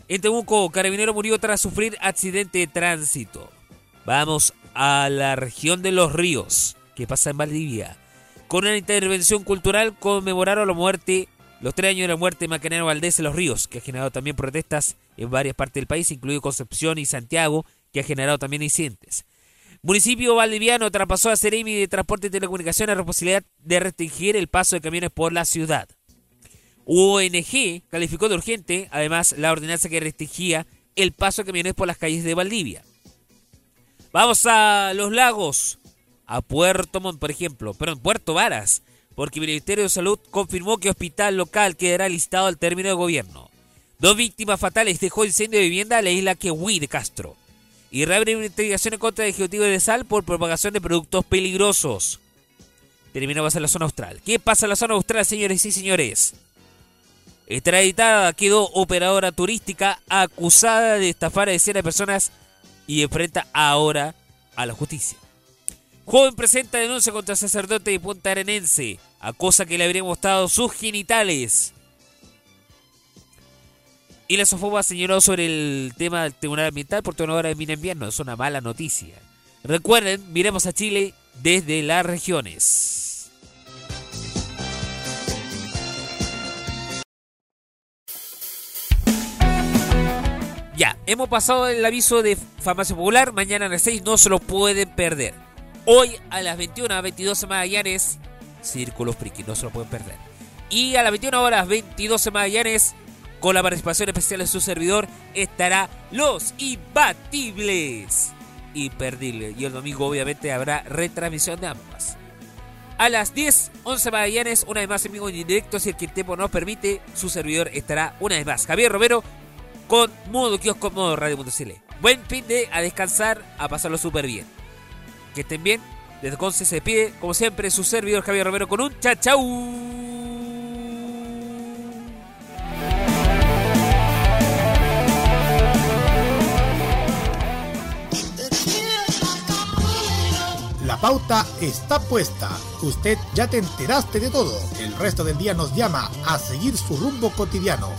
En Temuco, carabinero murió tras sufrir accidente de tránsito. Vamos a la región de los ríos, que pasa en Valdivia. Con una intervención cultural conmemoraron la muerte, los tres años de la muerte de Macanero Valdés en los ríos, que ha generado también protestas en varias partes del país, incluido Concepción y Santiago, que ha generado también incidentes. Municipio valdiviano traspasó a Ceremi de Transporte y Telecomunicaciones la posibilidad de restringir el paso de camiones por la ciudad. ONG calificó de urgente, además, la ordenanza que restringía el paso de camiones por las calles de Valdivia. Vamos a los lagos, a Puerto Montt, por ejemplo, perdón, Puerto Varas, porque el Ministerio de Salud confirmó que hospital local quedará listado al término de gobierno. Dos víctimas fatales dejó incendio de vivienda en la isla Quehuí de Castro. Y reabre una investigación en contra del Ejecutivo de Sal por propagación de productos peligrosos. Terminamos en la zona austral. ¿Qué pasa en la zona austral, señores y señores? Extraditada quedó operadora turística acusada de estafar a decenas de personas y enfrenta ahora a la justicia. Joven presenta denuncia contra sacerdote de Punta Arenense. Acosa que le habría mostrado sus genitales. Y la Sofoba señaló sobre el tema del Tribunal Ambiental por una hora de mina invierno. Es una mala noticia. Recuerden, miremos a Chile desde las regiones. Ya, hemos pasado el aviso de Farmacia Popular. Mañana a las 6 no se lo pueden perder. Hoy a las 21 a 22 Magallanes, Círculos Friki, no se lo pueden perder. Y a las 21 horas 22 Magallanes, con la participación especial de su servidor, estará Los Imbatibles. Imperdible. Y el domingo obviamente habrá retransmisión de ambas. A las 10, 11 Magallanes, una vez más en y en directo, si el tiempo nos permite, su servidor estará una vez más. Javier Romero con modo kiosco, modo radio.cl. Buen fin de a descansar, a pasarlo súper bien. Que estén bien. Desde Conce se pide, como siempre, su servidor Javier Romero con un chao chau. La pauta está puesta. Usted ya te enteraste de todo. El resto del día nos llama a seguir su rumbo cotidiano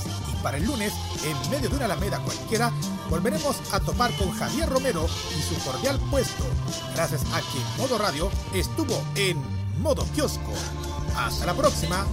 para el lunes, en medio de una alameda cualquiera, volveremos a topar con Javier Romero y su cordial puesto, gracias a que Modo Radio estuvo en Modo Kiosco. Hasta la próxima.